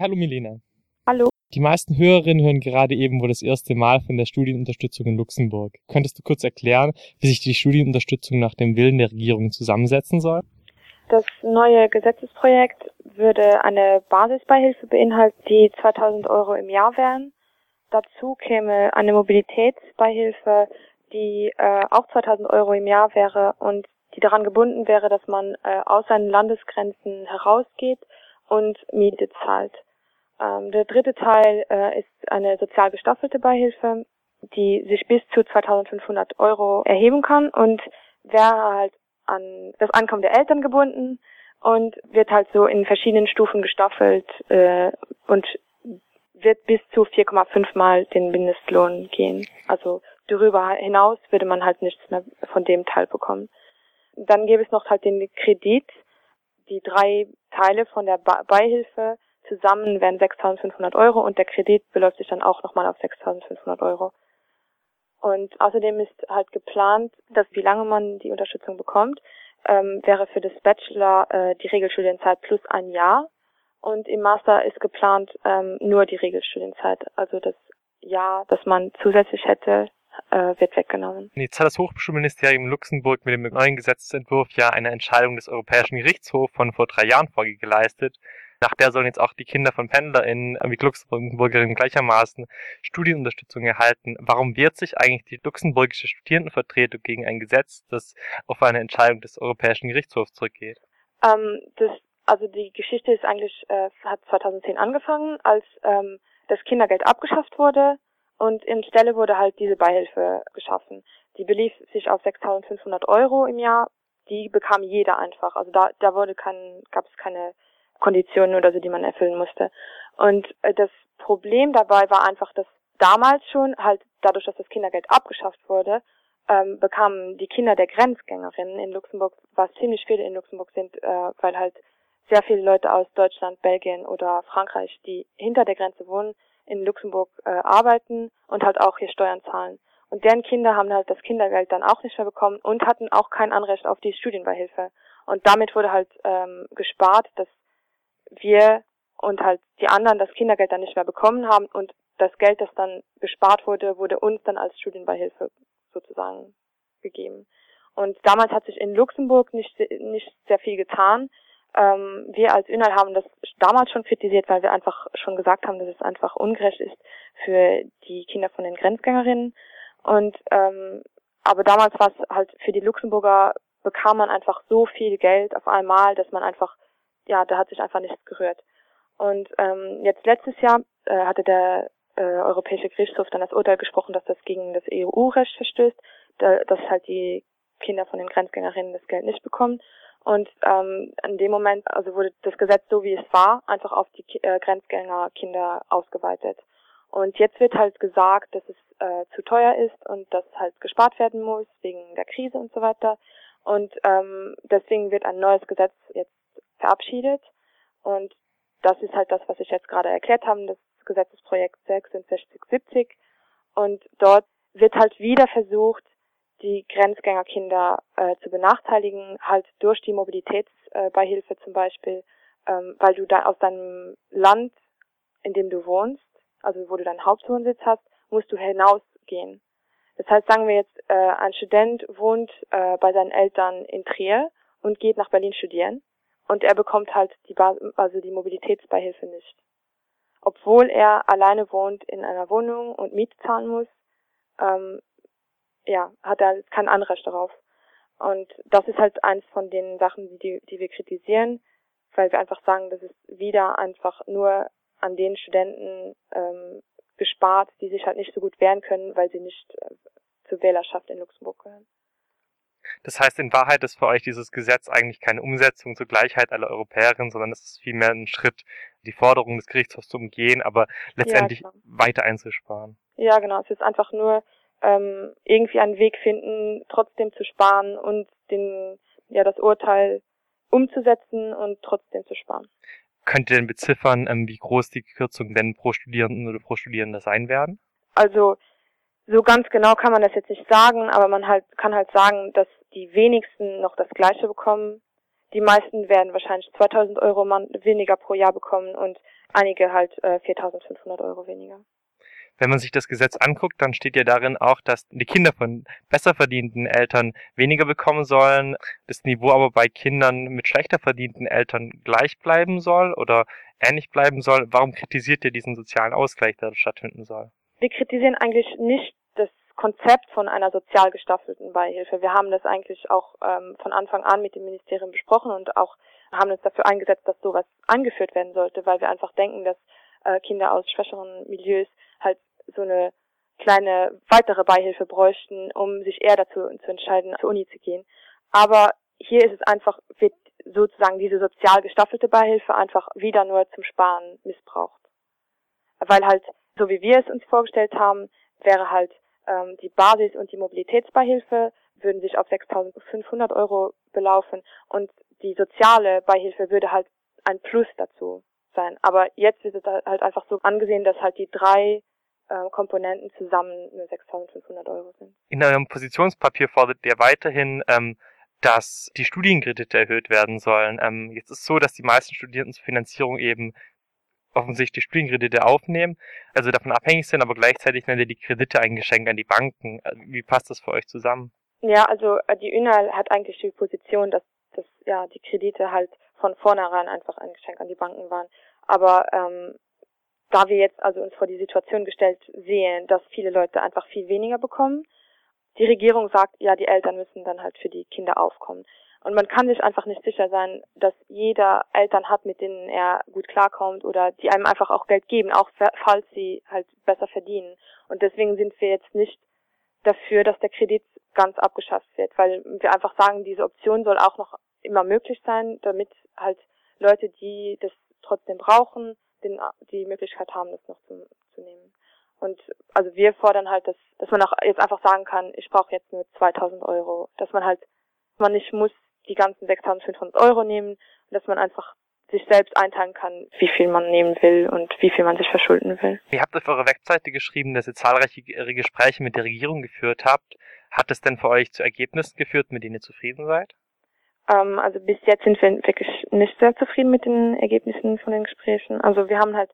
Hallo Milena. Hallo. Die meisten Hörerinnen hören gerade eben wohl das erste Mal von der Studienunterstützung in Luxemburg. Könntest du kurz erklären, wie sich die Studienunterstützung nach dem Willen der Regierung zusammensetzen soll? Das neue Gesetzesprojekt würde eine Basisbeihilfe beinhalten, die 2000 Euro im Jahr wären. Dazu käme eine Mobilitätsbeihilfe, die äh, auch 2000 Euro im Jahr wäre und die daran gebunden wäre, dass man äh, aus seinen Landesgrenzen herausgeht und Miete zahlt. Ähm, der dritte Teil äh, ist eine sozial gestaffelte Beihilfe, die sich bis zu 2500 Euro erheben kann und wäre halt an das Ankommen der Eltern gebunden und wird halt so in verschiedenen Stufen gestaffelt äh, und wird bis zu 4,5 Mal den Mindestlohn gehen. Also darüber hinaus würde man halt nichts mehr von dem Teil bekommen. Dann gäbe es noch halt den Kredit. Die drei Teile von der Beihilfe zusammen wären 6.500 Euro und der Kredit beläuft sich dann auch nochmal auf 6.500 Euro. Und außerdem ist halt geplant, dass wie lange man die Unterstützung bekommt, ähm, wäre für das Bachelor äh, die Regelstudienzeit plus ein Jahr. Und im Master ist geplant ähm, nur die Regelstudienzeit. Also das Jahr, das man zusätzlich hätte, äh, wird weggenommen. Jetzt hat das Hochschulministerium Luxemburg mit dem neuen Gesetzentwurf ja eine Entscheidung des Europäischen Gerichtshofs von vor drei Jahren vorgeleistet, nach der sollen jetzt auch die Kinder von PendlerInnen wie Luxemburgerinnen gleichermaßen Studienunterstützung erhalten. Warum wehrt sich eigentlich die luxemburgische Studierendenvertretung gegen ein Gesetz, das auf eine Entscheidung des Europäischen Gerichtshofs zurückgeht? Ähm, das, also die Geschichte ist eigentlich, äh, hat 2010 angefangen, als ähm, das Kindergeld abgeschafft wurde und in Stelle wurde halt diese Beihilfe geschaffen. Die belief sich auf 6.500 Euro im Jahr. Die bekam jeder einfach. Also da, da wurde kein, gab es keine Konditionen oder so, die man erfüllen musste. Und äh, das Problem dabei war einfach, dass damals schon halt dadurch, dass das Kindergeld abgeschafft wurde, ähm, bekamen die Kinder der Grenzgängerinnen in Luxemburg, was ziemlich viele in Luxemburg sind, äh, weil halt sehr viele Leute aus Deutschland, Belgien oder Frankreich, die hinter der Grenze wohnen, in Luxemburg äh, arbeiten und halt auch hier Steuern zahlen. Und deren Kinder haben halt das Kindergeld dann auch nicht mehr bekommen und hatten auch kein Anrecht auf die Studienbeihilfe. Und damit wurde halt ähm, gespart, dass wir und halt die anderen das Kindergeld dann nicht mehr bekommen haben und das Geld, das dann gespart wurde, wurde uns dann als Studienbeihilfe sozusagen gegeben. Und damals hat sich in Luxemburg nicht, nicht sehr viel getan. Ähm, wir als Inhalt haben das damals schon kritisiert, weil wir einfach schon gesagt haben, dass es einfach ungerecht ist für die Kinder von den Grenzgängerinnen. Und ähm, aber damals war es halt für die Luxemburger bekam man einfach so viel Geld auf einmal, dass man einfach ja, da hat sich einfach nichts gerührt. Und ähm, jetzt letztes Jahr äh, hatte der äh, Europäische Gerichtshof dann das Urteil gesprochen, dass das gegen das EU-Recht verstößt, da, dass halt die Kinder von den Grenzgängerinnen das Geld nicht bekommen. Und ähm, in dem Moment, also wurde das Gesetz so wie es war, einfach auf die äh, Grenzgängerkinder ausgeweitet. Und jetzt wird halt gesagt, dass es äh, zu teuer ist und dass halt gespart werden muss wegen der Krise und so weiter. Und ähm, deswegen wird ein neues Gesetz jetzt verabschiedet. Und das ist halt das, was ich jetzt gerade erklärt habe, das Gesetzesprojekt 6670. Und dort wird halt wieder versucht, die Grenzgängerkinder äh, zu benachteiligen, halt durch die Mobilitätsbeihilfe äh, zum Beispiel, ähm, weil du da aus deinem Land, in dem du wohnst, also wo du deinen Hauptwohnsitz hast, musst du hinausgehen. Das heißt, sagen wir jetzt, äh, ein Student wohnt äh, bei seinen Eltern in Trier und geht nach Berlin studieren und er bekommt halt die, also die Mobilitätsbeihilfe nicht. Obwohl er alleine wohnt in einer Wohnung und Miete zahlen muss, ähm, ja, hat er kein Anrecht darauf. Und das ist halt eins von den Sachen, die, die wir kritisieren, weil wir einfach sagen, das ist wieder einfach nur an den Studenten ähm, gespart, die sich halt nicht so gut wehren können, weil sie nicht äh, zur Wählerschaft in Luxemburg gehören. Das heißt, in Wahrheit ist für euch dieses Gesetz eigentlich keine Umsetzung zur Gleichheit aller Europäerinnen, sondern es ist vielmehr ein Schritt, die Forderung des Gerichtshofs zu umgehen, aber letztendlich ja, weiter einzusparen. Ja, genau. Es ist einfach nur ähm, irgendwie einen Weg finden, trotzdem zu sparen und den, ja, das Urteil umzusetzen und trotzdem zu sparen. Könnt ihr denn beziffern, ähm, wie groß die Kürzungen denn pro Studierenden oder pro Studierende sein werden? Also so ganz genau kann man das jetzt nicht sagen, aber man halt kann halt sagen, dass die wenigsten noch das Gleiche bekommen. Die meisten werden wahrscheinlich 2000 Euro weniger pro Jahr bekommen und einige halt äh, 4.500 Euro weniger. Wenn man sich das Gesetz anguckt, dann steht ja darin auch, dass die Kinder von besser verdienten Eltern weniger bekommen sollen, das Niveau aber bei Kindern mit schlechter verdienten Eltern gleich bleiben soll oder ähnlich bleiben soll. Warum kritisiert ihr diesen sozialen Ausgleich, der stattfinden soll? Wir kritisieren eigentlich nicht Konzept von einer sozial gestaffelten Beihilfe. Wir haben das eigentlich auch ähm, von Anfang an mit dem Ministerium besprochen und auch haben uns dafür eingesetzt, dass sowas eingeführt werden sollte, weil wir einfach denken, dass äh, Kinder aus schwächeren Milieus halt so eine kleine weitere Beihilfe bräuchten, um sich eher dazu zu entscheiden, zur Uni zu gehen. Aber hier ist es einfach, wird sozusagen diese sozial gestaffelte Beihilfe einfach wieder nur zum Sparen missbraucht. Weil halt, so wie wir es uns vorgestellt haben, wäre halt die Basis- und die Mobilitätsbeihilfe würden sich auf 6.500 Euro belaufen und die soziale Beihilfe würde halt ein Plus dazu sein. Aber jetzt wird es halt einfach so angesehen, dass halt die drei äh, Komponenten zusammen nur 6.500 Euro sind. In eurem Positionspapier fordert ihr weiterhin, ähm, dass die Studienkredite erhöht werden sollen. Ähm, jetzt ist es so, dass die meisten Studierenden zur Finanzierung eben offensichtlich Studienkredite aufnehmen, also davon abhängig sind, aber gleichzeitig nennt ihr die Kredite ein Geschenk an die Banken. Äh, wie passt das für euch zusammen? Ja, also äh, die UNAL hat eigentlich die Position, dass, dass ja die Kredite halt von vornherein einfach ein Geschenk an die Banken waren. Aber ähm, da wir jetzt also uns vor die Situation gestellt sehen, dass viele Leute einfach viel weniger bekommen, die Regierung sagt, ja, die Eltern müssen dann halt für die Kinder aufkommen. Und man kann sich einfach nicht sicher sein, dass jeder Eltern hat, mit denen er gut klarkommt oder die einem einfach auch Geld geben, auch falls sie halt besser verdienen. Und deswegen sind wir jetzt nicht dafür, dass der Kredit ganz abgeschafft wird, weil wir einfach sagen, diese Option soll auch noch immer möglich sein, damit halt Leute, die das trotzdem brauchen, den, die Möglichkeit haben, das noch zu. Und also wir fordern halt, dass, dass man auch jetzt einfach sagen kann, ich brauche jetzt nur 2000 Euro, dass man halt, man nicht muss die ganzen 6500 Euro nehmen, dass man einfach sich selbst einteilen kann, wie viel man nehmen will und wie viel man sich verschulden will. Ihr habt auf eurer Webseite geschrieben, dass ihr zahlreiche Gespräche mit der Regierung geführt habt. Hat es denn für euch zu Ergebnissen geführt, mit denen ihr zufrieden seid? Ähm, also bis jetzt sind wir wirklich nicht sehr zufrieden mit den Ergebnissen von den Gesprächen. Also wir haben halt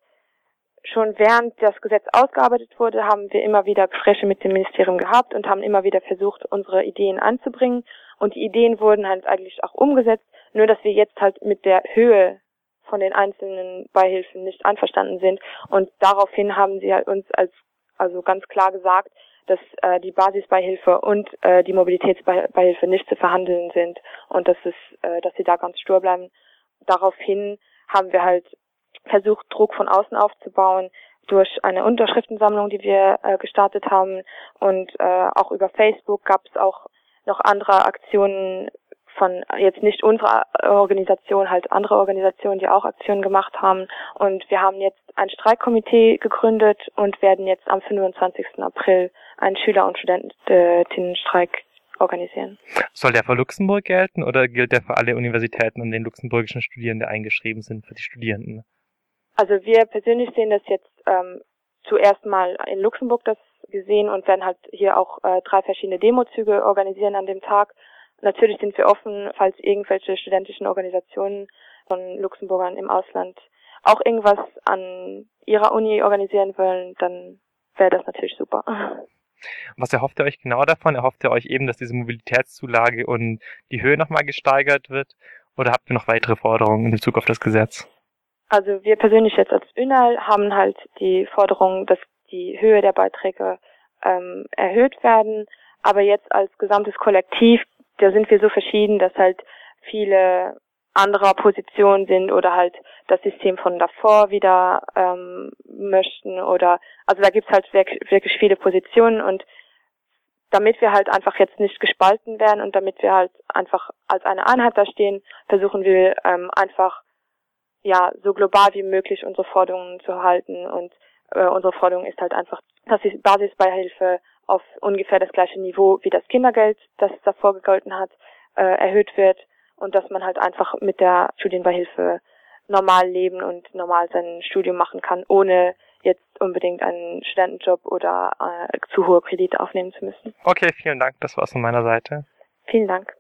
schon während das Gesetz ausgearbeitet wurde, haben wir immer wieder Gespräche mit dem Ministerium gehabt und haben immer wieder versucht, unsere Ideen anzubringen. Und die Ideen wurden halt eigentlich auch umgesetzt, nur dass wir jetzt halt mit der Höhe von den einzelnen Beihilfen nicht einverstanden sind. Und daraufhin haben sie halt uns als also ganz klar gesagt, dass äh, die Basisbeihilfe und äh, die Mobilitätsbeihilfe nicht zu verhandeln sind und dass es, äh, dass sie da ganz stur bleiben. Daraufhin haben wir halt versucht, Druck von außen aufzubauen durch eine Unterschriftensammlung, die wir äh, gestartet haben und äh, auch über Facebook gab es auch noch andere Aktionen von jetzt nicht unsere Organisation, halt andere Organisationen, die auch Aktionen gemacht haben. Und wir haben jetzt ein Streikkomitee gegründet und werden jetzt am 25. April einen Schüler- und Studentinnenstreik organisieren. Soll der für Luxemburg gelten oder gilt der für alle Universitäten, an denen luxemburgischen Studierende eingeschrieben sind, für die Studierenden? Also wir persönlich sehen das jetzt ähm, zuerst mal in Luxemburg das gesehen und werden halt hier auch äh, drei verschiedene Demozüge organisieren an dem Tag. Natürlich sind wir offen, falls irgendwelche studentischen Organisationen von Luxemburgern im Ausland auch irgendwas an ihrer Uni organisieren wollen, dann wäre das natürlich super. Was erhofft ihr euch genau davon? Erhofft ihr euch eben, dass diese Mobilitätszulage und die Höhe nochmal gesteigert wird? Oder habt ihr noch weitere Forderungen in Bezug auf das Gesetz? Also wir persönlich jetzt als ÜNAL haben halt die Forderung, dass die Höhe der Beiträge ähm, erhöht werden. Aber jetzt als gesamtes Kollektiv, da sind wir so verschieden, dass halt viele anderer Position sind oder halt das System von davor wieder ähm, möchten oder also da gibt's halt wirklich, wirklich viele Positionen und damit wir halt einfach jetzt nicht gespalten werden und damit wir halt einfach als eine Einheit da stehen, versuchen wir ähm, einfach ja so global wie möglich unsere Forderungen zu halten und äh, unsere Forderung ist halt einfach, dass die Basisbeihilfe auf ungefähr das gleiche Niveau wie das Kindergeld, das davor gegolten hat, äh, erhöht wird und dass man halt einfach mit der Studienbeihilfe normal leben und normal sein Studium machen kann, ohne jetzt unbedingt einen Studentenjob oder äh, zu hohe Kredite aufnehmen zu müssen. Okay, vielen Dank. Das war's von meiner Seite. Vielen Dank.